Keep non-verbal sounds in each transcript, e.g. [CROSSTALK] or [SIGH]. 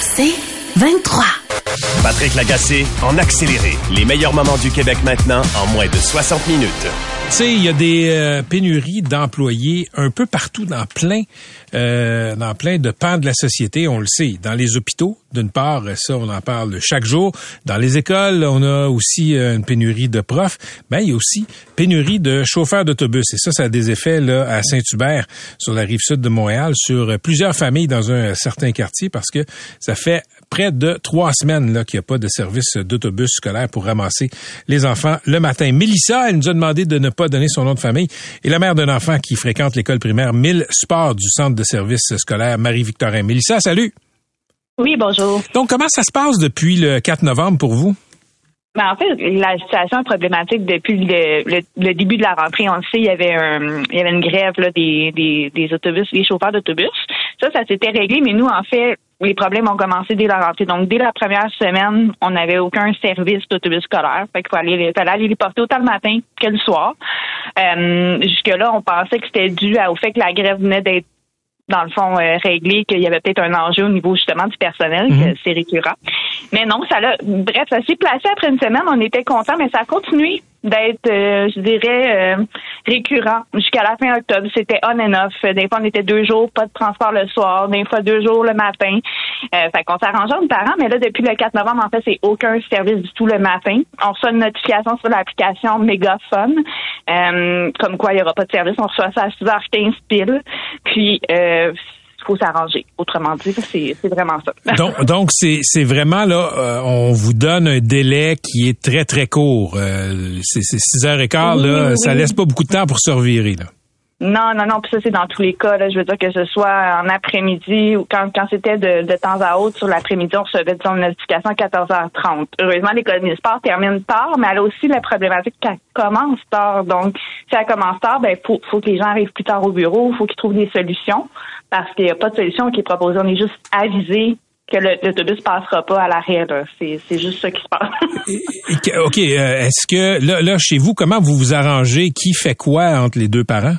C'est 23. Patrick Lagacé en accéléré. Les meilleurs moments du Québec maintenant en moins de 60 minutes. Tu sais, il y a des euh, pénuries d'employés un peu partout dans plein, euh, dans plein de pans de la société, on le sait. Dans les hôpitaux, d'une part, ça, on en parle chaque jour. Dans les écoles, on a aussi euh, une pénurie de profs. Ben, il y a aussi pénurie de chauffeurs d'autobus. Et ça, ça a des effets là à Saint-Hubert, sur la rive sud de Montréal, sur plusieurs familles dans un certain quartier, parce que ça fait près de trois semaines là qu'il n'y a pas de service d'autobus scolaire pour ramasser les enfants le matin. Mélissa, elle nous a demandé de ne pas donner son nom de famille, et la mère d'un enfant qui fréquente l'école primaire 1000 Sports du centre de service scolaire Marie-Victorin. Mélissa, salut! Oui, bonjour. Donc, comment ça se passe depuis le 4 novembre pour vous? Ben, en fait, la situation est problématique depuis le, le, début de la rentrée. On le sait, il y avait un, il y avait une grève là, des, des, des autobus, des chauffeurs d'autobus. Ça, ça s'était réglé, mais nous, en fait, les problèmes ont commencé dès la rentrée. Donc, dès la première semaine, on n'avait aucun service d'autobus scolaire. Fait qu'il fallait, fallait aller les porter autant le matin que le soir. Euh, Jusque-là, on pensait que c'était dû au fait que la grève venait d'être dans le fond, euh, réglé qu'il y avait peut-être un enjeu au niveau justement du personnel, que mhm. c'est récurrent. Mais non, ça l'a, bref, ça s'est placé après une semaine, on était content, mais ça a continué d'être, euh, je dirais, euh, récurrent jusqu'à la fin octobre. C'était on and off. Des fois, on était deux jours, pas de transport le soir, des fois deux jours le matin. Euh, fait qu'on s'arrangeait entre parents, mais là, depuis le 4 novembre, en fait, c'est aucun service du tout le matin. On reçoit une notification sur l'application Mégaphone, euh, comme quoi il n'y aura pas de service. On reçoit ça à 6h15 pile. Puis, euh, faut s'arranger. Autrement dit, c'est vraiment ça. [LAUGHS] donc, donc c'est vraiment là, euh, on vous donne un délai qui est très très court. Euh, c'est 6 heures et quart là, ça laisse pas beaucoup de temps pour se revirer là. Non, non, non. Puis ça, c'est dans tous les cas. Là. Je veux dire que ce soit en après-midi ou quand, quand c'était de, de temps à autre sur l'après-midi, on recevait disons, une notification à 14h30. Heureusement, l'école de sport termine tard, mais elle a aussi la problématique qu'elle commence tard. Donc, si elle commence tard, ben faut, faut que les gens arrivent plus tard au bureau, faut qu'ils trouvent des solutions parce qu'il n'y a pas de solution qui est proposée. On est juste avisé que l'autobus passera pas à l'arrêt. C'est juste ça qui se passe. OK. Euh, est-ce que là, là, chez vous, comment vous vous arrangez? Qui fait quoi entre les deux parents?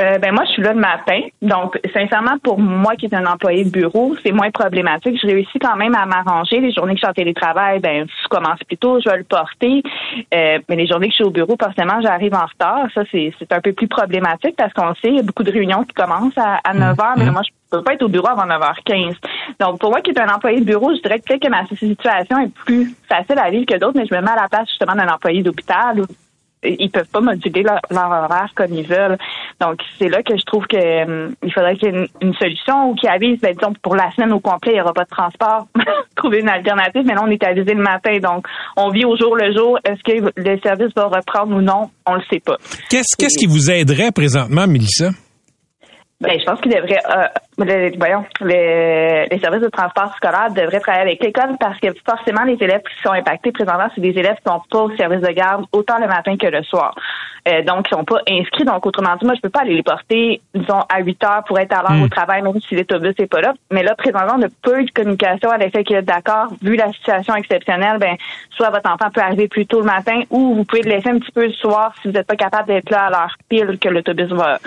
Euh, ben moi, je suis là le matin. Donc, sincèrement, pour moi qui est un employé de bureau, c'est moins problématique. Je réussis quand même à m'arranger. Les journées que je suis en télétravail, ben, je commence plus tôt, je vais le porter. Euh, mais les journées que je suis au bureau, forcément, j'arrive en retard. Ça, c'est un peu plus problématique parce qu'on sait, il y a beaucoup de réunions qui commencent à, 9 h, mais mmh. moi, je peux pas être au bureau avant 9h15. Donc, pour moi qui est un employé de bureau, je dirais que peut-être que ma situation est plus facile à vivre que d'autres, mais je me mets à la place justement d'un employé d'hôpital ou ils peuvent pas moduler leur, horaire comme ils veulent. Donc c'est là que je trouve que euh, il faudrait qu'il y ait une, solution ou qu'il avise, ben, disons pour la semaine au complet, il n'y aura pas de transport. [LAUGHS] Trouver une alternative, mais là on est avisé le matin, donc on vit au jour le jour. Est-ce que le service va reprendre ou non? On le sait pas. Qu'est-ce qu'est-ce qui vous aiderait présentement, Mélissa? Ben, je pense qu'il devrait, euh, voyons, les, les, services de transport scolaire devraient travailler avec l'école parce que forcément, les élèves qui sont impactés présentement, c'est des élèves qui sont pas au service de garde autant le matin que le soir. Euh, donc, ils sont pas inscrits. Donc, autrement dit, moi, je peux pas aller les porter, disons, à 8 heures pour être à l'heure au hmm. travail, même si l'autobus n'est pas là. Mais là, présentement, on a peu de communication à l'effet que, d'accord, vu la situation exceptionnelle, ben, soit votre enfant peut arriver plus tôt le matin ou vous pouvez le laisser un petit peu le soir si vous n'êtes pas capable d'être là à l'heure pile que l'autobus va,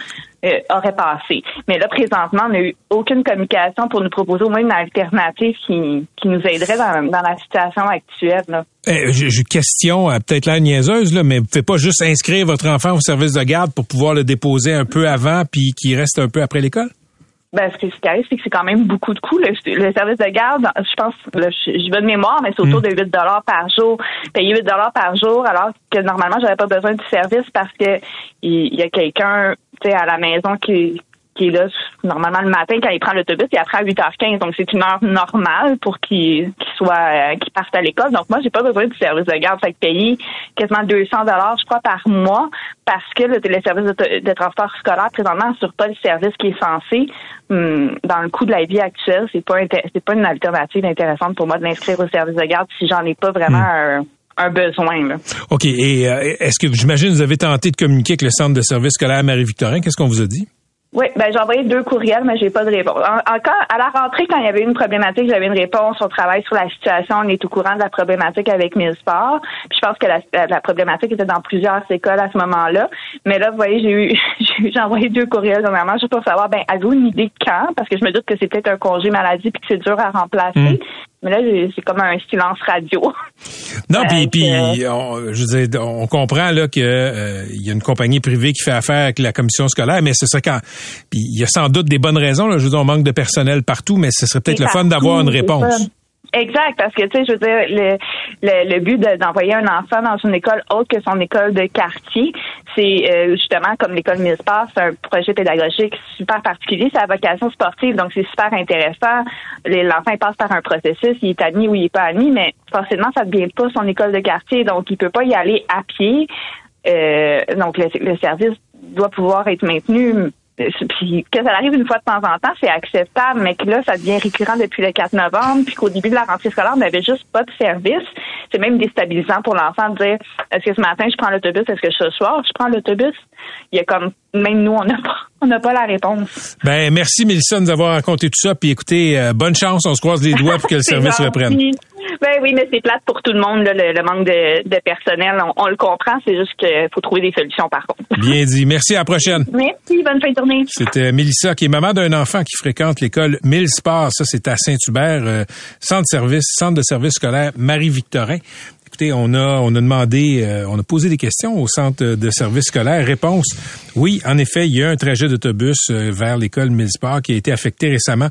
euh, aurait passé. Mais là, présentement, on n'a eu aucune communication pour nous proposer au moins une alternative qui, qui nous aiderait dans, dans la situation actuelle. Là. Eh, J'ai question, euh, peut-être la niaiseuse, là, mais vous ne pouvez pas juste inscrire votre enfant au service de garde pour pouvoir le déposer un peu avant puis qu'il reste un peu après l'école? Ben, ce qui arrive, c'est que c'est quand même beaucoup de coûts. Le, service de garde, je pense, je, vais de mémoire, mais c'est autour hmm. de 8 par jour. Payer 8 par jour, alors que normalement, j'avais pas besoin du service parce que il y, a quelqu'un, à la maison qui qui est là normalement le matin quand il prend l'autobus et après à 8h15. Donc c'est une heure normale pour qu'il qu'il soit euh, qu'il parte à l'école. Donc moi j'ai pas besoin du service de garde. Fait que payer quasiment 200 dollars je crois par mois parce que le, le service de, de transport scolaire présentement sur pas le service qui est censé hum, dans le coût de la vie actuelle, c'est pas c'est pas une alternative intéressante pour moi de m'inscrire au service de garde si j'en ai pas vraiment un, un besoin. Là. OK. Et euh, est-ce que, j'imagine, vous avez tenté de communiquer avec le centre de service scolaire Marie-Victorin? Qu'est-ce qu'on vous a dit? Oui, ben j'ai envoyé deux courriels, mais j'ai pas de réponse. En- Encore à la rentrée, quand il y avait une problématique, j'avais une réponse. On travaille sur la situation, on est au courant de la problématique avec Millsport. Puis je pense que la, la problématique était dans plusieurs écoles à ce moment-là. Mais là, vous voyez, [LAUGHS] j'ai eu j'ai envoyé deux courriels dernièrement juste pour savoir, ben avez-vous une idée de quand? Parce que je me doute que c'est peut-être un congé maladie puis que c'est dur à remplacer. Mm. Mais là, c'est comme un silence radio. [LAUGHS] Non, puis, Fait puis je veux dire, on comprend là que euh, il y a une compagnie privée qui fait affaire avec la commission scolaire, mais ce serait quand puis il y a sans doute des bonnes raisons. Là, je veux dire, on manque de personnel partout, mais ce serait peut-être C'est le fun d'avoir une c'est réponse. Exact, parce que tu sais, je veux dire, le, le, le but de- d'envoyer un enfant dans une école autre que son école de quartier, c'est euh, justement comme l'école Millsport, c'est un projet pédagogique super particulier, c'est à vocation sportive, donc c'est super intéressant. L'enfant passe par un processus, il est admis ou il est pas admis, mais forcément ça ne devient pas son école de quartier, donc il peut pas y aller à pied. Euh, donc le, le service doit pouvoir être maintenu. Euh, Puis que ça arrive une fois de temps en temps, c'est acceptable, mais que là, ça devient récurrent depuis le 4 novembre, puis qu'au début de la rentrée scolaire, on n'avait juste pas de service. C'est même déstabilisant pour l'enfant de dire est-ce que ce matin je prends l'autobus, est-ce que ce soir je prends l'autobus? Il y a comme même nous, on n'a pas [LAUGHS] on n'a pas la réponse. Ben merci Mélissa de nous avoir raconté tout ça. Puis écoutez, euh, bonne chance, on se croise les doigts pour que le [LAUGHS] service reprenne. Ben oui, mais c'est plate pour tout le monde, là, le, le manque de, de personnel. On, on le comprend, c'est juste qu'il faut trouver des solutions par contre. [LAUGHS] Bien dit. Merci à la prochaine. Merci, bonne fin de journée. C'était Mélissa qui est maman d'un enfant qui fréquente l'école Mille Sports. Ça, c'est à Saint-Hubert, euh, centre de service, centre de service scolaire Marie-Victorin. Écoutez, on a on a demandé, euh, on a posé des questions au centre de service scolaire. Réponse oui, en effet, il y a un trajet d'autobus euh, vers l'école Mille Sports qui a été affecté récemment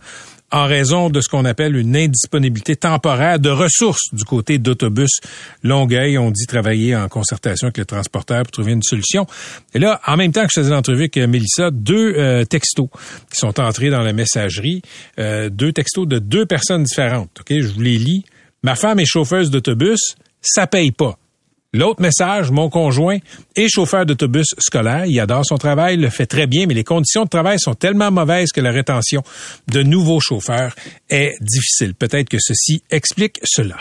en raison de ce qu'on appelle une indisponibilité temporaire de ressources du côté d'autobus Longueuil. On dit travailler en concertation avec le transporteur pour trouver une solution. Et là, en même temps que je faisais l'entrevue avec euh, Mélissa, deux euh, textos qui sont entrés dans la messagerie, euh, deux textos de deux personnes différentes. Ok, je vous les lis. Ma femme est chauffeuse d'autobus, ça paye pas. L'autre message, mon conjoint est chauffeur d'autobus scolaire. Il adore son travail, le fait très bien, mais les conditions de travail sont tellement mauvaises que la rétention de nouveaux chauffeurs est difficile. Peut-être que ceci explique cela.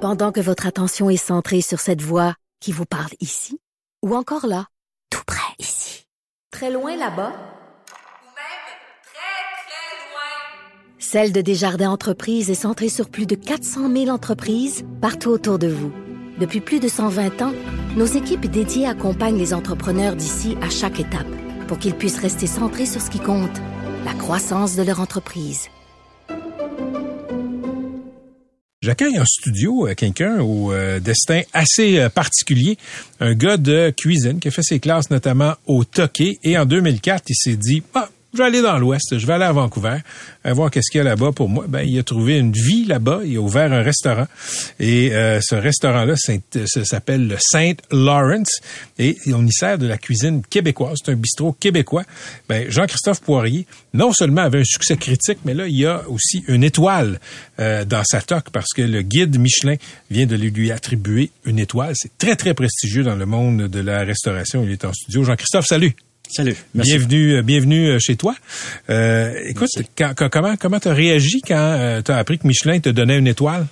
Pendant que votre attention est centrée sur cette voix qui vous parle ici, ou encore là, tout près ici, très loin là-bas, Ou même très, très loin. Celle de Desjardins Entreprises est centrée sur plus de 400 000 entreprises partout autour de vous. Depuis plus de 120 ans, nos équipes dédiées accompagnent les entrepreneurs d'ici à chaque étape pour qu'ils puissent rester centrés sur ce qui compte, la croissance de leur entreprise. J'accueille en studio euh, quelqu'un au euh, destin assez euh, particulier, un gars de cuisine qui a fait ses classes notamment au Toqué et en 2004, il s'est dit ah, je vais aller dans l'Ouest, je vais aller à Vancouver, euh, voir qu'est-ce qu'il y a là-bas pour moi. Ben, il a trouvé une vie là-bas, il a ouvert un restaurant et euh, ce restaurant-là s'appelle le Saint Lawrence et on y sert de la cuisine québécoise. C'est un bistrot québécois. Ben, Jean-Christophe Poirier, non seulement avait un succès critique, mais là, il y a aussi une étoile euh, dans sa toque parce que le guide Michelin vient de lui attribuer une étoile. C'est très, très prestigieux dans le monde de la restauration. Il est en studio. Jean-Christophe, salut. Salut. Merci. Bienvenue, euh, bienvenue euh, chez toi. Euh, écoute, quand- comment comment t'as réagi quand tu as appris que Michelin te donnait une étoile?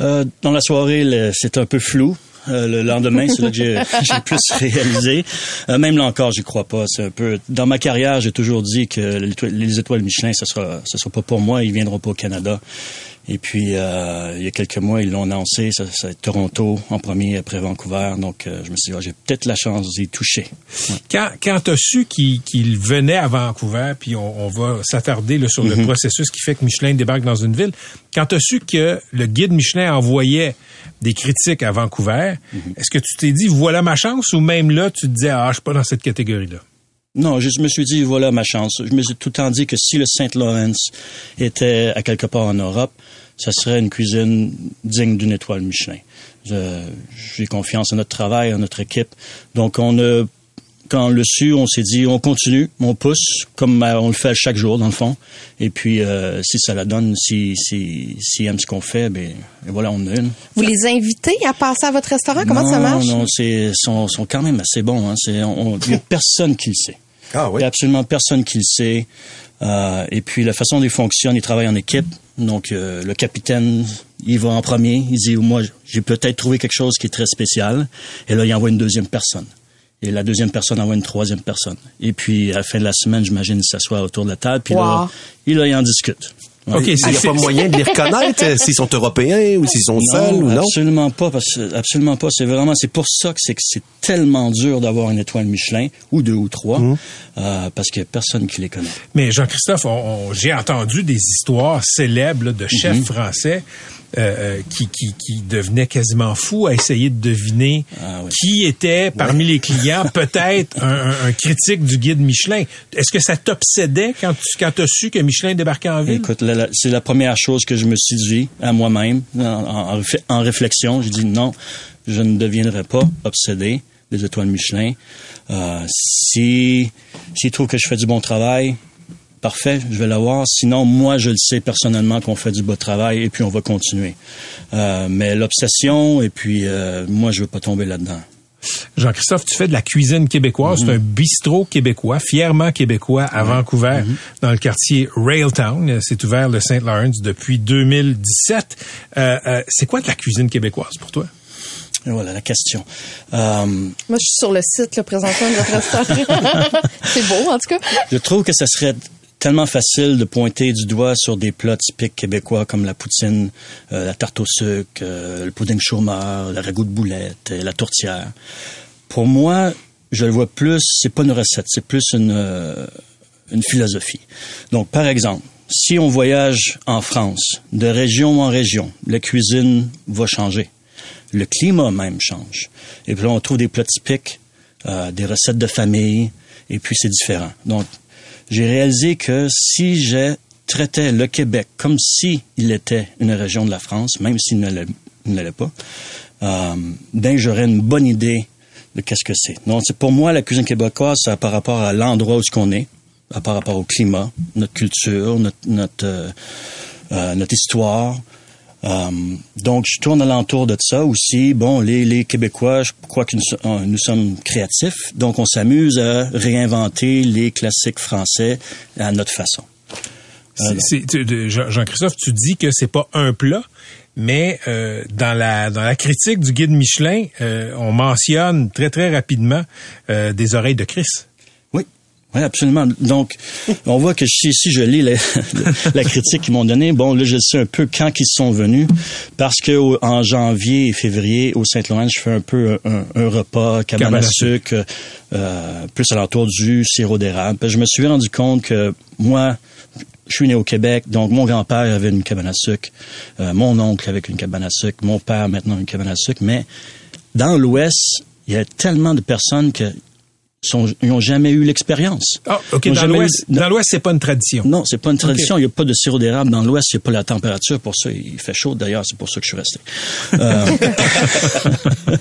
Euh, dans la soirée, c'est un peu flou. Euh, le lendemain, c'est là que [LAUGHS] [LAUGHS] j'ai plus réalisé. Euh, même là encore, j'y crois pas. C'est un peu. Dans ma carrière, j'ai toujours dit que les étoiles Michelin, ce sera, ce sera pas pour moi. Ils viendront pas au Canada. Et puis, euh, il y a quelques mois, ils l'ont annoncé. Ça, ça va être Toronto en premier après Vancouver. Donc, euh, je me suis dit, ah, j'ai peut-être la chance d'y toucher. Quand, quand tu as su qu'il venait à Vancouver, puis on, on va s'attarder sur le processus qui fait que Michelin débarque dans une ville, quand tu as su que le guide Michelin envoyait des critiques à Vancouver, est-ce que tu t'es dit, voilà ma chance, ou même là, tu te disais, ah, je suis pas dans cette catégorie-là? Non, je me suis dit, voilà ma chance. Je me suis tout le temps dit que si le Saint-Laurent était à quelque part en Europe, ça serait une cuisine digne d'une étoile Michelin. J'ai confiance en notre travail, en notre équipe. Donc, on a, quand on le su, on s'est dit, on continue, on pousse, comme euh, on le fait chaque jour, dans le fond. Et puis, euh, si ça la donne, si, si, si aiment ce qu'on fait, ben, voilà, on a une. Vous les invitez à passer à votre restaurant? Comment ça marche? Non, non, c'est, sont, sont quand même assez bons. Hein. C'est, on, il y a personne qui le sait. Ah Il oui. y a absolument personne qui le sait. Euh, et puis la façon dont ils fonctionnent, ils travaillent en équipe. Donc euh, le capitaine, il va en premier. Il dit moi, j'ai peut-être trouvé quelque chose qui est très spécial. Et là, il envoie une deuxième personne. Et la deuxième personne envoie une troisième personne. Et puis à la fin de la semaine, j'imagine, ils s'assoient autour de la table. Puis là, Wow. et là, ils en discutent. OK, Il n'y a pas moyen de les reconnaître euh, s'ils sont européens ou s'ils sont seuls ou non? absolument pas, parce que absolument pas. C'est vraiment, c'est pour ça que c'est que c'est tellement dur d'avoir une étoile Michelin ou deux ou trois, Mmh. euh, parce qu'il y a personne qui les connaît. Mais Jean-Christophe, on- on- j'ai entendu des histoires célèbres là, de chefs Mhm. français euh, euh, qui, qui, qui devenaient quasiment fous à essayer de deviner Ah oui. qui était parmi les clients peut-être un, un- critique du guide Michelin. Est-ce que ça t'obsédait quand tu quand as su que Michelin débarquait en ville? Écoute, c'est la première chose que je me suis dit à moi-même en, en- en réfl- en réflexion. J'ai dit non, je ne deviendrai pas obsédé des étoiles Michelin. Euh, si s'ils trouvent que je fais du bon travail, parfait, je vais l'avoir. Sinon, moi, je le sais personnellement qu'on fait du bon travail et puis on va continuer. Euh, mais l'obsession et puis euh, moi, je veux pas tomber là-dedans. Jean-Christophe, tu fais de la cuisine québécoise. Mhm. C'est un bistrot québécois, fièrement québécois, à Vancouver, Mhm. dans le quartier Railtown. C'est ouvert le Saint Lawrence depuis 2017. Euh, euh, c'est quoi de la cuisine québécoise pour toi? Et voilà la question. Euh, Moi, je suis sur le site, là, présentement, de votre restaurant. [LAUGHS] c'est beau, en tout cas. Je trouve que ça serait tellement facile de pointer du doigt sur des plats typiques québécois comme la poutine, euh, la tarte au sucre, euh, le pudding chômeur, le ragoût de boulette, euh, la tourtière. Pour moi, je le vois plus, c'est pas une recette, c'est plus une, euh, une philosophie. Donc, par exemple, si on voyage en France, de région en région, la cuisine va changer. Le climat même change. Et puis là, on trouve des plats typiques, euh, des recettes de famille, et puis c'est différent. Donc, j'ai réalisé que si je traitais le Québec comme si il était une région de la France, même s'il ne l'est pas, euh, ben j'aurais une bonne idée de qu'est-ce que c'est. Donc, pour moi la cuisine québécoise, c'est par rapport à l'endroit où ce qu'on est, par rapport au climat, notre culture, notre notre, euh, euh, notre histoire. Euh, donc, je tourne alentour de ça aussi. Bon, les, les Québécois, je crois que nous, euh, nous sommes créatifs, donc on s'amuse à réinventer les classiques français à notre façon. Jean- Jean-Christophe, tu dis que c'est pas un plat, mais euh, dans la dans la critique du guide Michelin, euh, on mentionne très très rapidement euh, des oreilles de Chris. Oui, absolument. Donc, on voit que si, si je lis la, [LAUGHS] la critique qu'ils m'ont donnée, bon, là, je sais un peu quand ils sont venus, parce que au- en janvier et février, au Saint-Laurent, je fais un peu un, un repas, cabane Cabane à à sucre, euh, plus alentour du sirop d'érable. Je me suis rendu compte que moi, je suis né au Québec, donc mon grand-père avait une cabane à sucre, euh, mon oncle avait une cabane à sucre, mon père maintenant une cabane à sucre, mais dans l'Ouest, il y a tellement de personnes que sont, ils n'ont jamais eu l'expérience. Ah, ok. Dans l'Ouest, eu- dans l'Ouest, c'est pas une tradition. non, c'est pas une tradition. Il n'y a pas de sirop d'érable dans l'Ouest. Il n'y a pas la température pour ça. Il fait chaud d'ailleurs. C'est pour ça que je suis resté. Euh, [LAUGHS]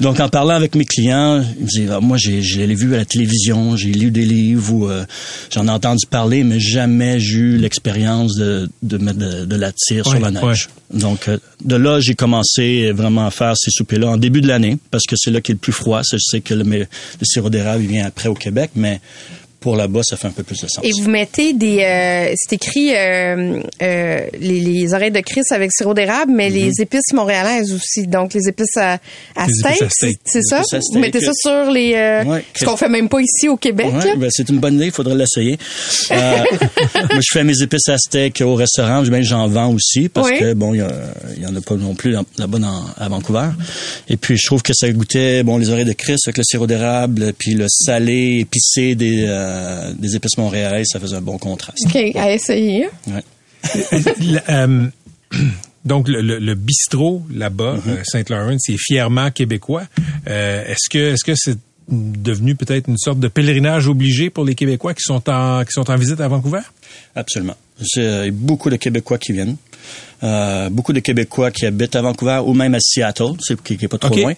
Donc, en parlant avec mes clients, ils me Ah, moi, j'ai, je l'ai vu à la télévision, j'ai lu des livres ou euh, j'en ai entendu parler, mais jamais j'ai eu l'expérience de, de mettre de, de la tire Ouais, sur la neige. ouais. Donc, euh, de là, j'ai commencé vraiment à faire ces soupers-là en début de l'année, parce que c'est là qu'il est le plus froid. Je sais que le, le sirop d'érable, vient après au Québec, mais pour là-bas, ça fait un peu plus de sens. Et vous mettez des... euh, c'est écrit euh, euh, les, les oreilles de Chris avec sirop d'érable, mais les épices montréalaises aussi. Donc, les épices à, à Les steak, c'est steak. c'est Les ça? Vous mettez ça sur les... euh, Ouais. ce qu'on fait même pas ici au Québec. Ouais, ben, c'est une bonne idée, il faudrait l'essayer. Euh, [LAUGHS] [LAUGHS] moi, je fais mes épices à steak au restaurant, ben, j'en vends aussi parce Oui. que bon, il y, en a pas non plus là-bas dans- à Vancouver. Et puis je trouve que ça goûtait bon les oreilles de Chris avec le sirop d'érable, puis le salé épicé des euh, des épices montréalaises, ça faisait un bon contraste. OK, à essayer. Ouais. [LAUGHS] Le- euh, donc le, le- le bistrot là-bas, Mm-hmm. euh, Saint-Laurent, c'est fièrement québécois. Euh, est-ce que est-ce que c'est devenu peut-être une sorte de pèlerinage obligé pour les Québécois qui sont en, qui sont en visite à Vancouver? Absolument. C'est euh, beaucoup de Québécois qui viennent. Euh, beaucoup de Québécois qui habitent à Vancouver ou même à Seattle, c'est qui, qui est pas trop loin,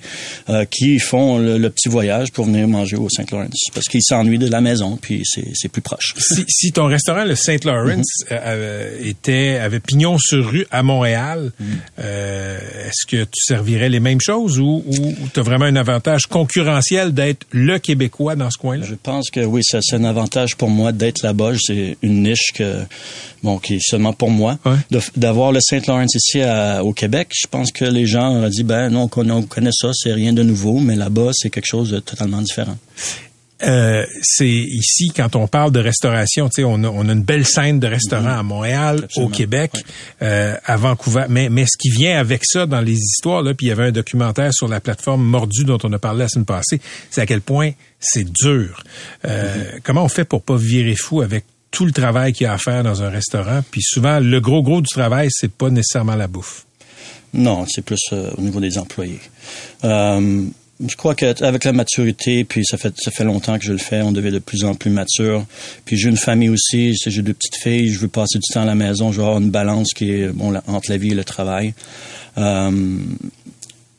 euh, qui font le, le petit voyage pour venir manger au Saint Lawrence parce qu'ils s'ennuient de la maison puis c'est c'est plus proche. Si, [LAUGHS] si ton restaurant, le Saint Lawrence, Mhm. euh, euh, était avait pignon sur rue à Montréal, euh, est-ce que tu servirais les mêmes choses ou, ou tu as vraiment un avantage concurrentiel d'être le Québécois dans ce coin-là? Je pense que oui, ça c'est un avantage pour moi d'être là-bas. C'est une niche que bon qui est seulement pour moi. Ouais. D'avoir le Saint Lawrence ici à- au Québec, je pense que les gens ont dit ben non, on connaît, on connaît ça, c'est rien de nouveau, mais là-bas c'est quelque chose de totalement différent. Euh, c'est ici quand on parle de restauration, tu sais, on a, on a une belle scène de restaurants à Montréal. Absolument, au Québec, ouais. euh, à Vancouver. Mais, mais ce qui vient avec ça dans les histoires, là, puis il y avait un documentaire sur la plateforme Mordu dont on a parlé la semaine passée, c'est à quel point c'est dur. Euh, Mhm. Comment on fait pour pas virer fou avec tout le travail qu'il y a à faire dans un restaurant? Puis souvent, le gros gros du travail, c'est pas nécessairement la bouffe. Non, c'est plus euh, au niveau des employés. Euh, je crois qu'avec la maturité, puis ça fait longtemps que je le fais, on devient de plus en plus mature. Puis j'ai une famille aussi, j'ai deux petites filles, je veux passer du temps à la maison, je veux avoir une balance qui est bon entre la vie et le travail. Euh,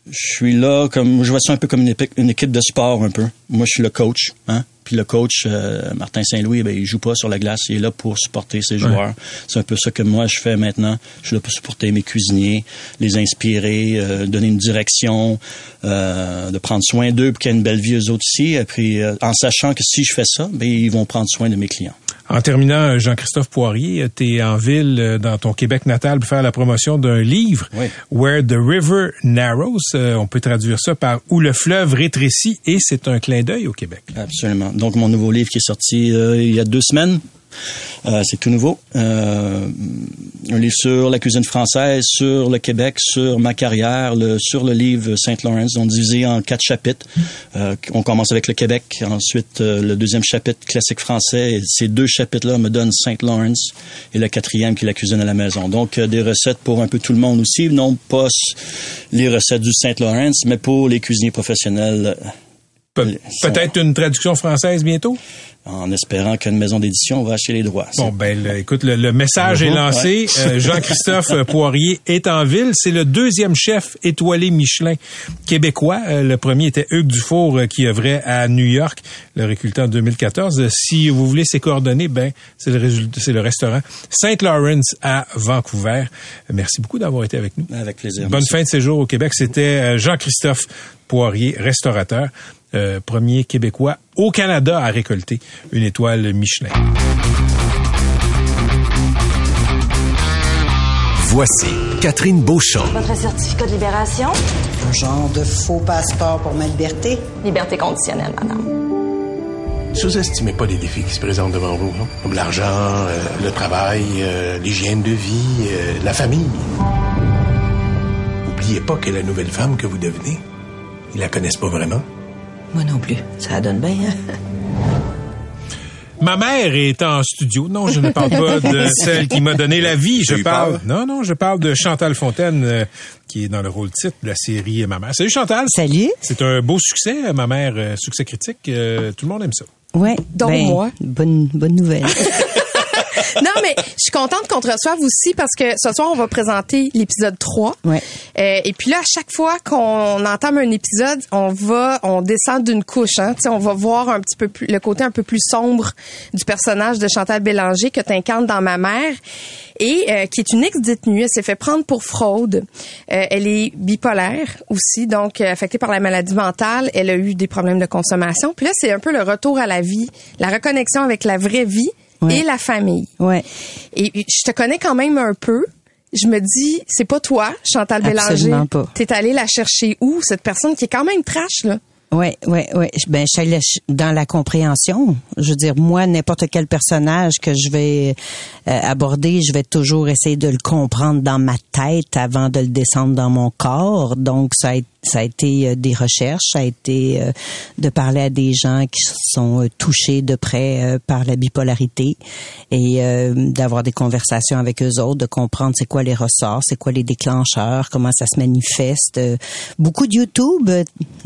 je suis là comme je vois ça un peu comme une une équipe de sport un peu. Moi, je suis le coach, hein. Puis le coach euh, Martin Saint-Louis, ben il joue pas sur la glace, il est là pour supporter ses joueurs. C'est un peu ça que moi je fais maintenant. Je suis là pour supporter mes cuisiniers, les inspirer, euh, donner une direction, euh, de prendre soin d'eux pour qu'ils aient une belle vie eux autres aussi. Et puis euh, en sachant que si je fais ça, ben ils vont prendre soin de mes clients. En terminant, Jean-Christophe Poirier, tu es en ville euh, dans ton Québec natal pour faire la promotion d'un livre, Oui. Where the River Narrows. Euh, on peut traduire ça par Où le fleuve rétrécit et c'est un clin d'œil au Québec. Absolument. Donc, mon nouveau livre qui est sorti euh, il y a deux semaines, euh, c'est tout nouveau. Euh, un livre sur la cuisine française, sur le Québec, sur ma carrière, le, sur le livre Saint Lawrence, donc divisé en quatre chapitres. Euh, on commence avec le Québec, ensuite le deuxième chapitre, classique français. Et ces deux chapitres-là me donnent Saint Lawrence et le quatrième qui est la cuisine à la maison. Donc, des recettes pour un peu tout le monde aussi, non pas les recettes du Saint Lawrence, mais pour les cuisiniers professionnels. Pe- Peut-être une traduction française bientôt? En espérant qu'une maison d'édition va acheter les droits. Bon, ben, le- écoute, le, le message est lancé. Euh, Jean-Christophe [LAUGHS] Poirier est en ville. C'est le deuxième chef étoilé Michelin québécois. Euh, le premier était Hugues Dufour euh, qui œuvrait à New York, le réculté en 2014. Euh, si vous voulez ses coordonnées, ben, c'est le résultat, c'est le restaurant Saint Lawrence à Vancouver. Merci beaucoup d'avoir été avec nous. Avec plaisir. Bonne Merci. fin de séjour au Québec. C'était Jean-Christophe Poirier, restaurateur, euh, premier Québécois au Canada à récolter une étoile Michelin. Voici Catherine Beauchamp. Votre certificat de libération? Un genre de faux passeport pour ma liberté? Liberté conditionnelle, madame. Sous-estimez pas les défis qui se présentent devant vous, non? comme l'argent, euh, le travail, euh, l'hygiène de vie, euh, la famille. Oubliez pas que la nouvelle femme que vous devenez, ils la connaissent pas vraiment. Moi non plus. Ça donne bien, hein? Ma mère est en studio. Non, je ne parle pas de [LAUGHS] celle qui m'a donné la vie. Je parle. Non, non, je parle de Chantal Fontaine, euh, qui est dans le rôle titre de la série Ma mère. Salut Chantal. Salut. C'est un beau succès, Ma mère, euh, succès critique. Euh, tout le monde aime ça. Ouais. Donc ben, moi. Bonne, bonne nouvelle. [LAUGHS] [LAUGHS] non, mais je suis contente qu'on te reçoive aussi parce que ce soir, on va présenter l'épisode 3. Ouais. Euh, et puis là, à chaque fois qu'on entame un épisode, on va, on descend d'une couche. Hein. On va voir un petit peu plus le côté un peu plus sombre du personnage de Chantal Bélanger que tu incarnes dans Ma mère et euh, qui est une ex-détenue. Elle s'est fait prendre pour fraude. Euh, elle est bipolaire aussi, donc euh, affectée par la maladie mentale. Elle a eu des problèmes de consommation. Puis là, c'est un peu le retour à la vie, la reconnexion avec la vraie vie Ouais. et la famille. Ouais. Et je te connais quand même un peu. Je me dis, c'est pas toi, Chantal Bélanger. Absolument pas. T'es allée la chercher où, cette personne qui est quand même trash, là? Ouais, ouais, ouais. Ben, dans la compréhension. Je veux dire, moi, n'importe quel personnage que je vais euh, aborder, je vais toujours essayer de le comprendre dans ma tête avant de le descendre dans mon corps. Donc, ça a, ça a été euh, des recherches, ça a été euh, de parler à des gens qui sont euh, touchés de près par la bipolarité et d'avoir des conversations avec eux autres, de comprendre c'est quoi les ressorts, c'est quoi les déclencheurs, comment ça se manifeste. Beaucoup de YouTube.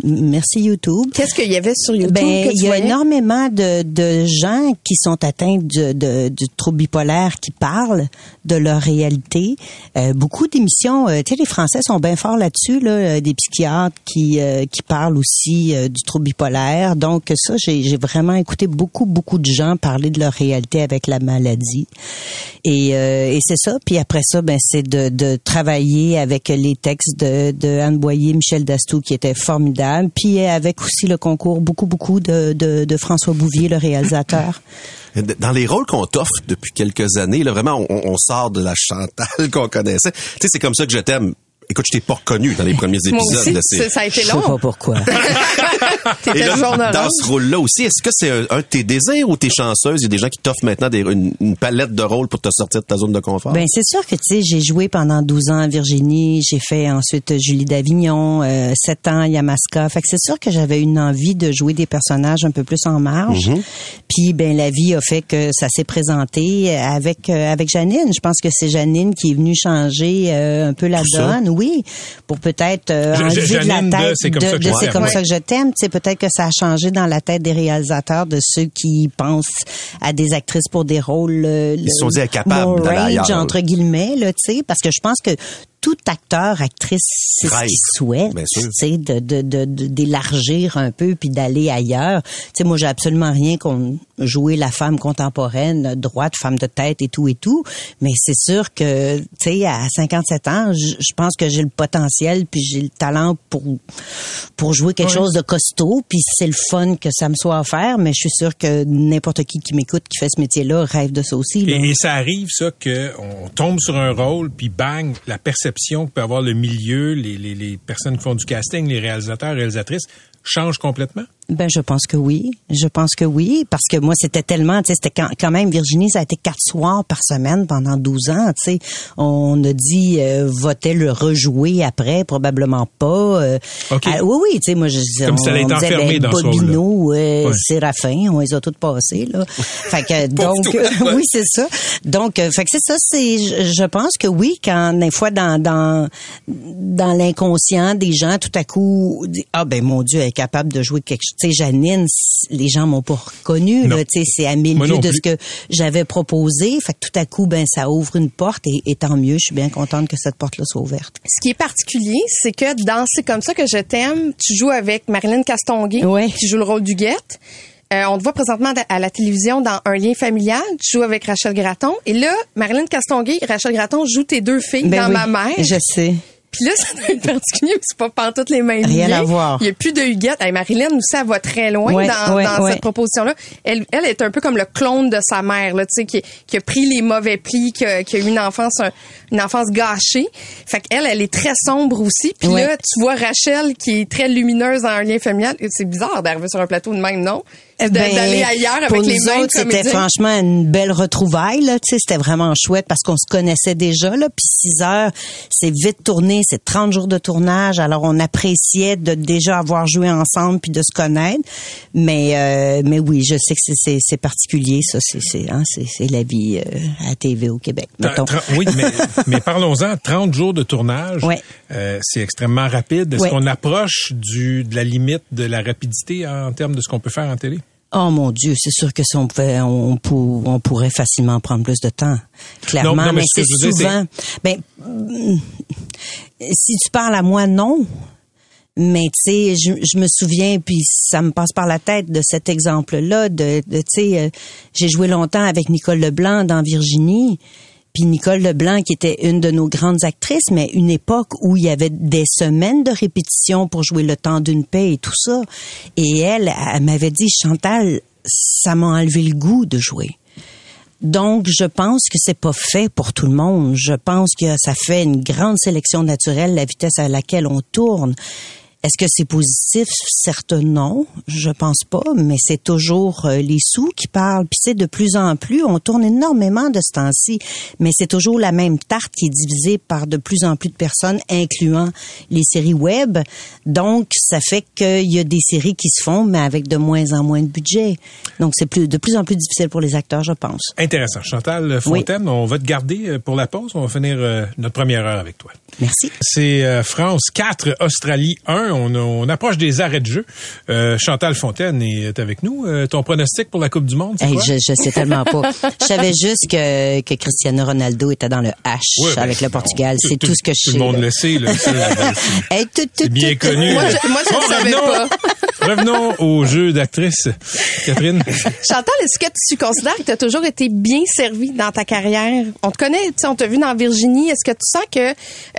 Merci YouTube. Qu'est-ce qu'il y avait sur YouTube Ben, que tu il y a énormément de, de gens qui sont atteints de, de, du trouble bipolaire qui parlent de leur réalité. Euh, beaucoup d'émissions, euh, tu sais, les Français sont bien forts là-dessus, là, euh, des psychiatres qui euh, qui parlent aussi euh, du trouble bipolaire. Donc ça, j'ai j'ai vraiment écouté beaucoup beaucoup de gens parler de leur réalité avec la maladie. Et, euh, et c'est ça. Puis après ça, ben c'est de, de travailler avec les textes de, de Anne Boyer, Michel Dastou, qui étaient formidables. Puis avec aussi le concours beaucoup beaucoup de, de, de François Bouvier, le réalisateur. [LAUGHS] Dans les rôles qu'on t'offre depuis quelques années, là, vraiment, on, on sort de la Chantal [LAUGHS] qu'on connaissait. Tu sais, c'est comme ça que je t'aime. Écoute, je t'ai pas reconnu dans les [LAUGHS] premiers Moi épisodes. aussi, là, c'est- c'est- ça a été Je sais long. pas pourquoi. [LAUGHS] T'étais dans ce rôle-là aussi, est-ce que c'est un, un de tes désirs ou t'es chanceuse? Il y a des gens qui t'offrent maintenant des- une, une palette de rôles pour te sortir de ta zone de confort? Ben c'est sûr que tu sais, j'ai joué pendant 12 ans à Virginie, j'ai fait ensuite Julie d'Avignon, euh, 7 ans à Yamaska. Fait que c'est sûr que j'avais une envie de jouer des personnages un peu plus en marge. Puis ben la vie a fait que ça s'est présenté avec euh, avec Janine. Je pense que c'est Janine qui est venue changer euh, un peu la Tout ça. donne, oui, pour peut-être euh, de la de tête C'est comme ça que je c'est t'aime. comme Ouais. ça que je t'aime. Tu sais, peut-être que ça a changé dans la tête des réalisateurs de ceux qui pensent à des actrices pour des rôles. euh, Ils sont dit incapables range, entre guillemets, là, tu sais, parce que je pense que tout acteur, actrice, c'est ce qu'il souhaite, tu sûr. sais, de, de, de, de- d'élargir un peu puis d'aller ailleurs. Tu sais, moi, j'ai absolument rien contre jouer la femme contemporaine, droite, femme de tête et tout et tout, mais c'est sûr que, tu sais, à 57 ans, je pense que j'ai le potentiel puis j'ai le talent pour pour jouer quelque chose de costaud, puis c'est le fun que ça me soit offert, mais je suis sûre que n'importe qui qui m'écoute, qui fait ce métier-là, rêve de ça aussi. là. Et, et ça arrive, ça, qu'on tombe sur un rôle, puis bang, la que peut avoir le milieu, les, les, les personnes qui font du casting, les réalisateurs, réalisatrices, change complètement? Ben, je pense que oui. Je pense que oui. Parce que moi, c'était tellement, tu sais, c'était quand, quand même, Virginie, ça a été quatre soirs par semaine pendant 12 ans, tu sais. On a dit, euh, va-t-elle le rejouer après? Probablement pas. Euh, ah, oui, oui, tu sais, moi, je disais, Comme on, si on disait, ben, dans ce Bobino, euh, Ouais. Séraphin, on les a toutes passées, là. [LAUGHS] fait que, donc, [LAUGHS] oui, c'est ça. Donc, euh, fait que c'est ça, c'est, je, je pense que oui, quand, des fois, dans, dans, dans l'inconscient des gens, tout à coup, dit, ah, ben, mon Dieu, elle est capable de jouer quelque chose. Tu sais, Janine, les gens m'ont pas reconnu, Non. là, tu sais, c'est à mille Moi lieues non de ce que j'avais proposé. Fait que tout à coup, ben, ça ouvre une porte et, et tant mieux, je suis bien contente que cette porte-là soit ouverte. Ce qui est particulier, c'est que dans C'est comme ça que je t'aime, tu joues avec Marilyn Castonguay, Ouais. qui joue le rôle du guette. Euh, on te voit présentement à la télévision dans Un lien familial. Tu joues avec Rachel Gratton. Et là, Marilyn Castonguay et Rachel Gratton jouent tes deux filles Ben dans oui, ma mère. Je sais. Puis là, [LAUGHS] ça doit être particulier, c'est pas pantoute les mêmes Rien liens. à voir. Il y a plus de Huguette. Hey, Marilyn aussi, elle va très loin Ouais, dans, ouais, dans ouais. cette proposition-là. Elle, elle est un peu comme le clone de sa mère, là, tu sais, qui, qui a pris les mauvais plis, qui a, qui a eu une enfance, un- une enfance gâchée. Fait qu'elle, elle est très sombre aussi. Puis là, tu vois Rachel qui est très lumineuse dans un lien familial. C'est bizarre d'arriver sur un plateau de même, non? Ben, D'aller ailleurs avec pour les nous mêmes autres, c'était franchement une belle retrouvaille. Là, tu sais, c'était vraiment chouette parce qu'on se connaissait déjà. Là, puis 6 heures, c'est vite tourné, c'est 30 jours de tournage. Alors on appréciait de déjà avoir joué ensemble puis de se connaître. Mais euh, mais oui, je sais que c'est- c'est c'est particulier. Ça, c'est c'est hein, c'est c'est la vie euh, à la TV au Québec. Mettons. oui, mais, [LAUGHS] mais parlons-en. 30 jours de tournage, Ouais. euh, c'est extrêmement rapide. Est-ce Ouais. qu'on approche du, de la limite de la rapidité en termes de ce qu'on peut faire en télé? Oh mon Dieu, c'est sûr que si on pouvait, on, pour- on pourrait facilement prendre plus de temps. Clairement, Non, non, mais c'est souvent. Ben, si tu parles à moi, non. Mais tu sais, je, je me souviens, puis ça me passe par la tête de cet exemple-là. De, de tu sais, euh, j'ai joué longtemps avec Nicole Leblanc dans Virginie. Puis Nicole Leblanc, qui était une de nos grandes actrices, mais une époque où il y avait des semaines de répétition pour jouer le temps d'une paix et tout ça. Et elle, elle m'avait dit, Chantal, ça m'a enlevé le goût de jouer. Donc, je pense que c'est pas fait pour tout le monde. Je pense que ça fait une grande sélection naturelle, la vitesse à laquelle on tourne. Est-ce que c'est positif? Certes, non. Je pense pas, mais c'est toujours euh, les sous qui parlent. Puis c'est de plus en plus, on tourne énormément de ce temps-ci, mais c'est toujours la même tarte qui est divisée par de plus en plus de personnes, incluant les séries web. Donc, ça fait qu'il y a des séries qui se font, mais avec de moins en moins de budget. Donc, c'est plus, de plus en plus difficile pour les acteurs, je pense. Intéressant. Chantal Fontaine, on va te garder euh, pour la pause. On va finir euh, notre première heure avec toi. Merci. C'est France 4, Australie 1. On, on approche des arrêts de jeu. Euh, Chantal Fontaine est avec nous. Euh, ton pronostic pour la Coupe du Monde, c'est Hey, quoi? je, je sais tellement pas. [LAUGHS] Je savais juste que, que Cristiano Ronaldo était dans le H Ouais, ben, avec le Portugal. C'est tout, ce que je Tout sais. le monde là. le sait. Là, [LAUGHS] Hey, tout, tout, bien tout, connu. Moi, là. je- moi, je Bon, le savais revenons, [LAUGHS] revenons au jeu d'actrice. Catherine? Chantal, est-ce que tu considères que tu as toujours été bien servie dans ta carrière? On te connaît, tu sais, on t'a vu dans Virginie. Est-ce que tu sens que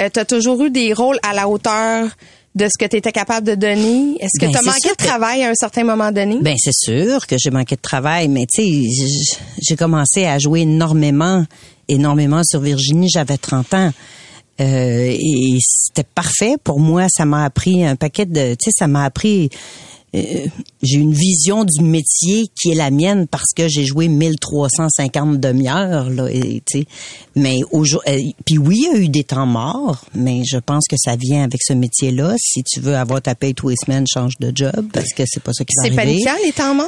tu as toujours eu des rôles à la hauteur de ce que tu étais capable de donner? Est-ce que Ben, tu as manqué de que- travail à un certain moment donné? Ben c'est sûr que j'ai manqué de travail, mais tu sais, j'ai commencé à jouer énormément, énormément sur Virginie. J'avais 30 ans. Euh, et c'était parfait pour moi. Ça m'a appris un paquet de, tu sais, ça m'a appris. Euh, j'ai une vision du métier qui est la mienne parce que j'ai joué 1350 demi-heures là, et, tu sais. Mais aujourd'hui, puis oui, il y a eu des temps morts, mais je pense que ça vient avec ce métier-là. Si tu veux avoir ta paye tous les semaines, change de job parce que c'est pas ça qui va C'est arriver. paniquant, les temps morts?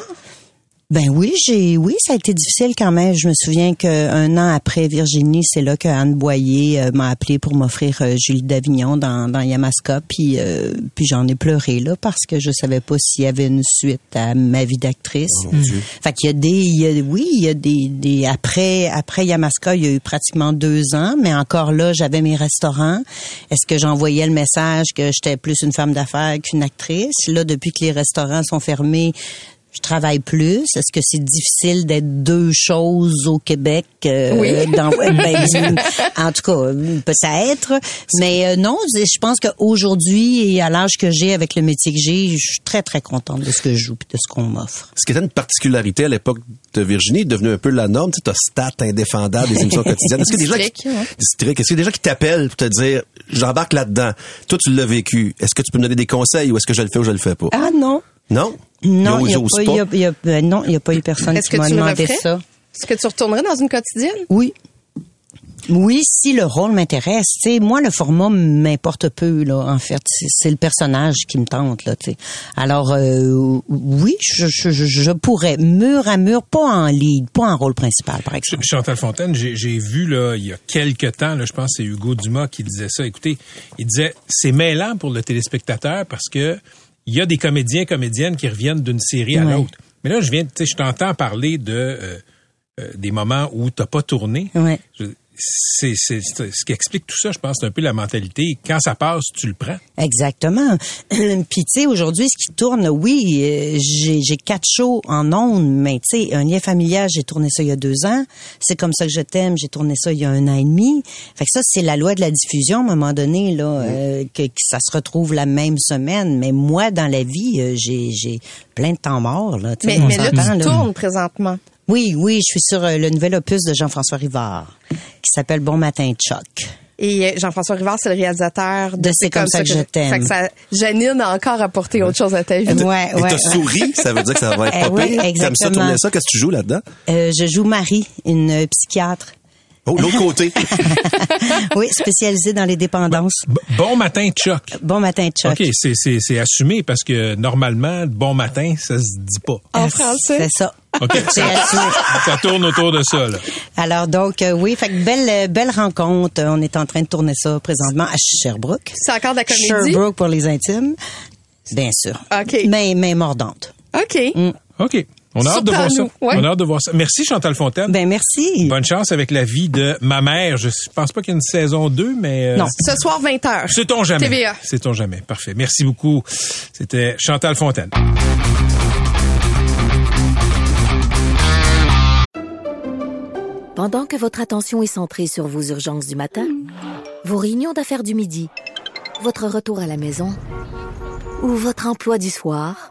Ben oui, j'ai oui, ça a été difficile quand même. Je me souviens qu'un an après Virginie, c'est là que Anne Boyer euh, m'a appelé pour m'offrir euh, Julie d'Avignon dans, dans Yamaska, puis euh, puis j'en ai pleuré là parce que je savais pas s'il y avait une suite à ma vie d'actrice. Fait qu'il y a des, il y a, oui, il y a des, des après après Yamaska, il y a eu pratiquement deux ans, mais encore là, j'avais mes restaurants. Est-ce que j'envoyais le message que j'étais plus une femme d'affaires qu'une actrice? Là, depuis que les restaurants sont fermés, je travaille plus. Est-ce que c'est difficile d'être deux choses au Québec? euh, Oui. [LAUGHS] dans- [LAUGHS] ben, en tout cas, peut-être. Mais euh, non, je pense qu'aujourd'hui et à l'âge que j'ai avec le métier que j'ai, je suis très, très contente de ce que je joue et de ce qu'on m'offre. Ce qui était une particularité à l'époque de Virginie, est devenu un peu la norme. Tu as stat indéfendable des émissions [LAUGHS] quotidiennes. Est-ce que des gens qui, District, ouais. District. Est-ce qu'il y a des gens qui t'appellent pour te dire, j'embarque là-dedans. Toi, tu l'as vécu. Est-ce que tu peux me donner des conseils ou est-ce que je le fais ou je le fais pas? Ah non. Non? Non, Ils il n'y a, y a- y a- ben non, il y a pas eu personne Est-ce qui que m'a demandé ça. Est-ce que tu retournerais dans une quotidienne? Oui. Oui, si le rôle m'intéresse. Tu sais, moi, le format m'importe peu, là, en fait. C'est le personnage qui me tente, là, tu sais. Alors, euh, oui, je, je, je- je pourrais, mur à mur, pas en lead, pas en rôle principal, par exemple. Chantal Fontaine, j'ai j'ai vu là il y a quelques temps, là, je pense que c'est Hugo Dumas qui disait ça. Écoutez, il disait c'est mêlant pour le téléspectateur parce que il y a des comédiens comédiennes qui reviennent d'une série à l'autre. Mais là, je viens, tu sais, je t'entends parler de euh, euh, des moments où t'as pas tourné. Je- C'est c'est- c'est- ce qui explique tout ça, je pense, c'est un peu la mentalité. Quand ça passe, tu le prends. Exactement. [CLEARS THROAT] Puis tu sais, aujourd'hui, ce qui tourne, oui, euh, j'ai j'ai quatre shows en ondes, mais tu sais, un lien familial, j'ai tourné ça il y a deux ans. C'est comme ça que je t'aime, j'ai tourné ça il y a un an et demi. Fait que ça, c'est la loi de la diffusion à un moment donné là, euh, que, que ça se retrouve la même semaine. Mais moi, dans la vie, euh, j'ai j'ai plein de temps mort là. tu sais, Mais, mais là, tu là. tournes présentement. Oui, oui, je suis sur euh, le nouvel opus de Jean-François Rivard qui s'appelle Bon matin Chuck. Et euh, Jean-François Rivard, c'est le réalisateur De C'est comme ça que je t'aime. Fait que ça, Janine a encore apporté autre chose à ta vie. Ouais, Et ouais. t'as souri, ça veut dire que ça va être Eh pas oui, pire. T'aimes ça exactement. tourner ça? Qu'est-ce que tu joues là-dedans? Euh, je joue Marie, une psychiatre. Oh, l'autre [LAUGHS] côté. oui, spécialisée dans les dépendances. Bon matin, Chuck. Bon matin, Chuck. OK, c'est- c'est c'est assumé parce que normalement, bon matin, ça se dit pas. En français? C'est ça. OK, C'est ça, assumé. ça tourne autour de ça. Là. Alors donc euh, oui, fait que belle belle rencontre. On est en train de tourner ça présentement à Sherbrooke. C'est encore de la comédie? Sherbrooke pour les intimes. Bien sûr. OK. Mais mais mordante. OK. OK. On a hâte de voir ça. Surprends-nous. Ouais. On a hâte de voir ça. Merci Chantal Fontaine. Ben merci. Bonne chance avec la vie de ma mère. Je pense pas qu'il y ait une saison 2, mais... euh, Non. Ce soir, 20h. Sait-on jamais. TVA. Sait-on jamais. Parfait. Merci beaucoup. C'était Chantal Fontaine. Pendant que votre attention est centrée sur vos urgences du matin, vos réunions d'affaires du midi, votre retour à la maison ou votre emploi du soir,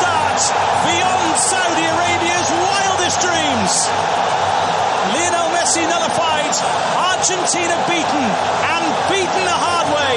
beyond Saudi Arabia's wildest dreams. Lionel Messi nullified, Argentina beaten, and beaten the hard way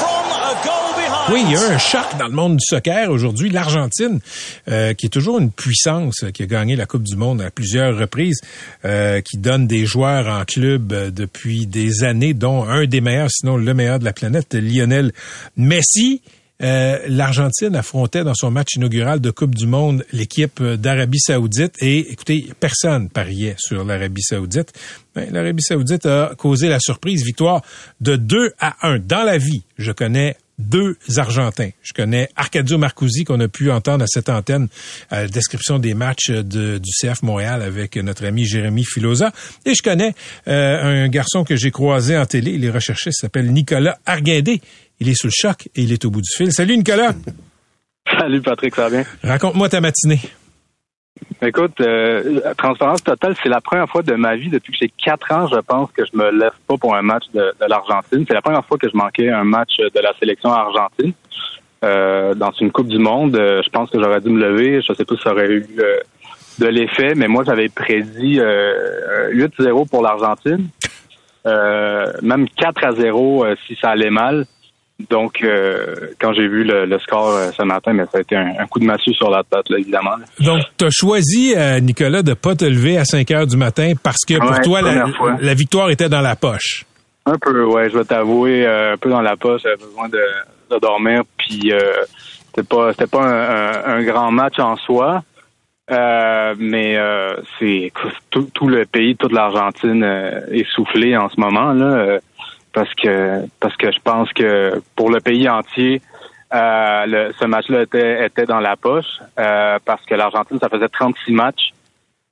from a goal behind. Oui, il y a un choc dans le monde du soccer aujourd'hui. L'Argentine, euh, qui est toujours une puissance, qui a gagné la Coupe du Monde à plusieurs reprises, euh, qui donne des joueurs en club euh, depuis des années, dont un des meilleurs, sinon le meilleur de la planète, Lionel Messi. Euh, L'Argentine affrontait dans son match inaugural de Coupe du Monde l'équipe d'Arabie Saoudite et écoutez, personne pariait sur l'Arabie Saoudite. Ben, L'Arabie Saoudite a causé la surprise victoire de 2 à 1. Dans la vie, je connais deux Argentins. Je connais Arcadio Marcusi qu'on a pu entendre à cette antenne à la description des matchs du CF Montréal avec notre ami Jérémy Filosa. Et je connais euh, un garçon que j'ai croisé en télé, il est recherché, s'appelle Nicolas Arguindé. Il est sous le choc et il est au bout du fil. Salut Nicolas. [LAUGHS] Salut Patrick, ça va bien? Raconte-moi ta matinée. Écoute, euh, transparence totale, c'est la première fois de ma vie depuis que j'ai quatre ans, je pense, que je me lève pas pour un match de, de l'Argentine. C'est la première fois que je manquais un match de la sélection argentine euh, dans une Coupe du Monde. Euh, je pense que j'aurais dû me lever. Je sais pas si ça aurait eu euh, de l'effet, mais moi, j'avais prédit euh, 8-0 pour l'Argentine. Même 4 à 0 si ça allait mal. Donc, euh, quand j'ai vu le, le score euh, ce matin, mais ça a été un, un, coup de massue sur la tête, là, évidemment. Là. Donc, tu as choisi, euh, Nicolas, de pas te lever à 5 heures du matin parce que pour Ouais, toi, la, victoire était dans la poche. Un peu, ouais, je vais t'avouer, euh, un peu dans la poche, j'avais besoin de, de dormir, puis euh, c'était pas c'était pas un, un- un grand match en soi. Euh, mais euh, c'est tout, tout le pays, toute l'Argentine euh, est soufflé en ce moment là, parce que parce que je pense que pour le pays entier, euh, le- ce match-là était était dans la poche euh, parce que l'Argentine, ça faisait 36 matchs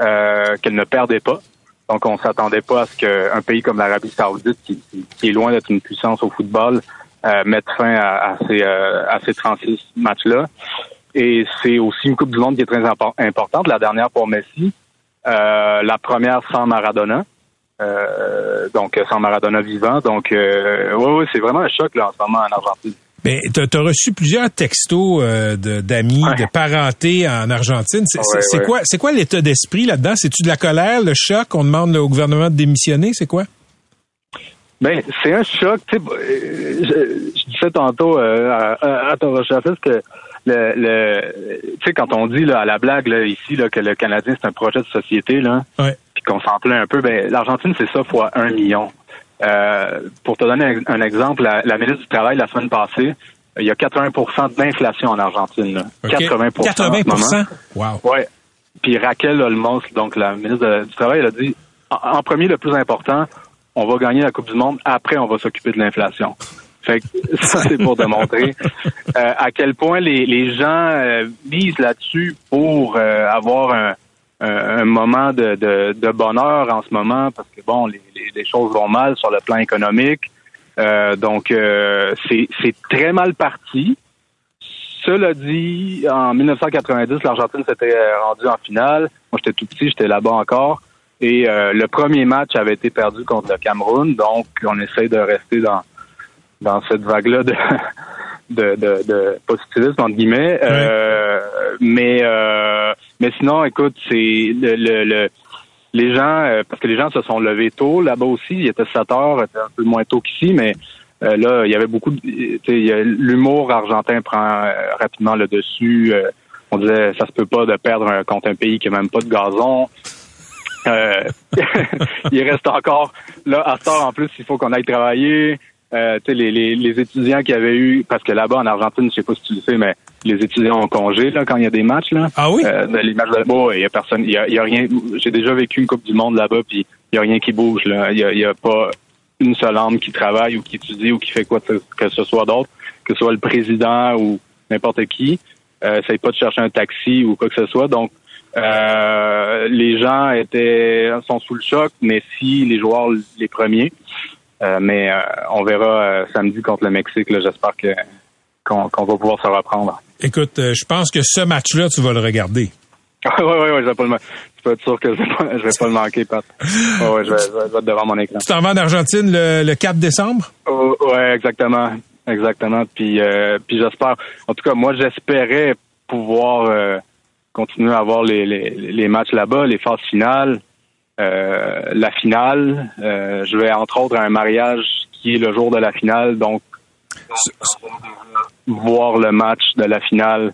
euh, qu'elle ne perdait pas. Donc, on s'attendait pas à ce qu'un pays comme l'Arabie Saoudite, qui, qui- est loin d'être une puissance au football, euh, mette fin à, à ces, euh, à ces 36 matchs-là. Et c'est aussi une Coupe du Monde qui est très impor- importante, la dernière pour Messi, euh, la première sans Maradona. Euh, donc, sans Maradona vivant. Donc, euh, ouais, ouais, c'est vraiment un choc là, en ce moment en Argentine. Mais tu as reçu plusieurs textos euh, de- d'amis, de, parentés en Argentine. C'est Ouais, ouais. quoi, c'est quoi l'état d'esprit là-dedans? C'est-tu de la colère, le choc? On demande au gouvernement de démissionner? C'est quoi? Ben, c'est un choc. Tu sais, euh, je, je disais tantôt euh, à, à, à ton que le, le tu sais, quand on dit là, à la blague là, ici là, que le Canadien c'est un projet de société là, qu'on s'en plaint un peu, ben l'Argentine c'est ça fois un million. Euh, pour te donner un, un exemple, la, la ministre du Travail la semaine passée, il y a 80% d'inflation en Argentine. Là. OK. 80 en ce 80. Wow. Ouais. Puis Raquel Olmos, donc la ministre de- du Travail, elle a dit en, en premier, le plus important, on va gagner la Coupe du Monde, après, on va s'occuper de l'inflation. Fait que [LAUGHS] ça, c'est pour démontrer euh, à quel point les, les gens euh, misent là-dessus pour euh, avoir un, un, moment de, de, de bonheur en ce moment, parce que bon, les, les, les choses vont mal sur le plan économique. Euh, donc, euh, c'est très mal parti. Cela dit, en 1990, l'Argentine s'était euh, rendue en finale. Moi, j'étais tout petit, j'étais là-bas encore. Et euh, le premier match avait été perdu contre le Cameroun. Donc, on essaye de rester dans dans cette vague-là de, de, de, de positivisme, entre guillemets. Euh, mais euh, mais sinon, écoute, c'est le, le, le- les gens, euh, parce que les gens se sont levés tôt là-bas aussi. Il était 7 heures, un peu moins tôt qu'ici, mais euh, là, il y avait beaucoup L'humour argentin prend euh, rapidement le dessus. Euh, on disait, ça se peut pas de perdre un, contre un pays qui a même pas de gazon. Euh, [LAUGHS] il reste encore là à heure en plus il faut qu'on aille travailler euh, les, les, les étudiants qui avaient eu parce que là-bas en Argentine je sais pas si tu le sais mais les étudiants ont congé là quand il y a des matchs là. Ah oui? Les matchs de bon il y a personne il y a, y a rien j'ai déjà vécu une coupe du monde là-bas puis il y a rien qui bouge là. Il y a, y a pas une seule âme qui travaille ou qui étudie ou qui fait quoi que que ce soit d'autre que ce soit le président ou n'importe qui. Euh, essaye pas de chercher un taxi ou quoi que ce soit. Donc euh, les gens étaient sont sous le choc, mais si les joueurs les premiers. Euh, mais euh, on verra euh, samedi contre le Mexique. J'espère que qu'on va pouvoir se reprendre. Écoute, euh, je pense que ce match-là, tu vas le regarder. oui, oui, oui, je vais pas le tu peux être sûr que je vais pas, je vais pas le manquer, Pat. Ouais, je, vais, je vais être devant mon écran. Tu t'en vas en Argentine le, le 4 décembre? Oh, ouais, exactement. Exactement. Puis, euh, puis j'espère. En tout cas, moi, j'espérais pouvoir euh, continuer à avoir les, les, les matchs là-bas, les phases finales, euh, la finale. Euh, je vais entre autres à un mariage qui est le jour de la finale, donc voir le match de la finale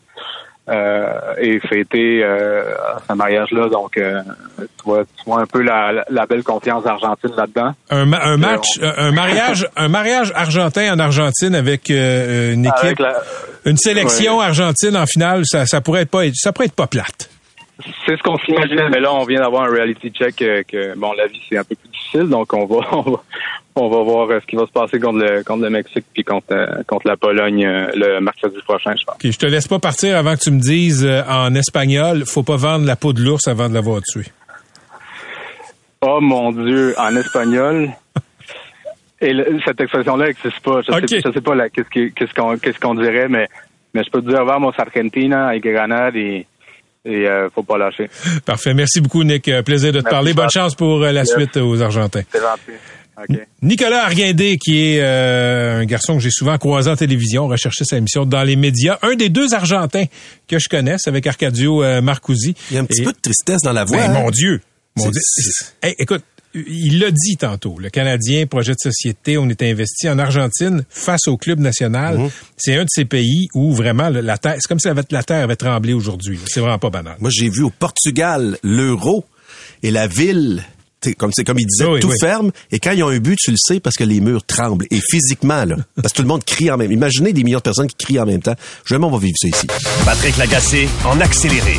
euh, et fêter euh, ce mariage-là. Donc, euh, tu, vois, tu vois un peu la, la belle confiance argentine là-dedans. Un, ma- un match, un mariage, [LAUGHS] un mariage argentin en Argentine avec une Avec équipe, la- une sélection Ouais. argentine en finale, ça, ça pourrait être pas, ça pourrait être pas plate. C'est ce qu'on s'imaginait, mais là, on vient d'avoir un reality check euh, que, bon, la vie, c'est un peu plus difficile, donc on va, [LAUGHS] on va, on va voir euh, ce qui va se passer contre le, contre le Mexique puis contre, euh, contre la Pologne le mercredi prochain, je pense. Ok, je te laisse pas partir avant que tu me dises euh, en espagnol, faut pas vendre la peau de l'ours avant de l'avoir tué. Oh mon Dieu, en espagnol. [LAUGHS] Et le- cette expression-là n'existe pas. Je sais, je sais pas qu'est-ce qu'on qu'est-ce qu'on dirait, mais, mais je peux te dire, vamos Argentina, hay que ganar et, et euh, faut pas lâcher. Parfait. Merci beaucoup, Nick. Euh, Plaisir de te Merci, parler. Bonne chance pour euh, la Yes. suite aux Argentins. C'est gentil. OK. Nicolas Arguindé, qui est euh, un garçon que j'ai souvent croisé en télévision, recherché sa émission dans les médias. Un des deux Argentins que je connaisse avec Arcadio euh, Marcusi. Il y a un petit peu de tristesse dans la voix. Ben, hein? mon Dieu. Mon Dieu. Hey, écoute, il l'a dit tantôt. Le Canadien, projet de société, on est investi en Argentine face au club national. Mhm. C'est un de ces pays où vraiment la terre, c'est comme si la, la terre avait tremblé aujourd'hui. C'est vraiment pas banal. Moi, j'ai vu au Portugal l'euro et la ville, comme c'est comme il disait, Oui, tout oui. ferme. Et quand ils ont un but, tu le sais parce que les murs tremblent. Et physiquement, là, [LAUGHS] parce que tout le monde crie en même. Imaginez des millions de personnes qui crient en même temps. Jamais on va vivre ça ici. Patrick Lagacé en accéléré.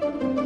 Thank you.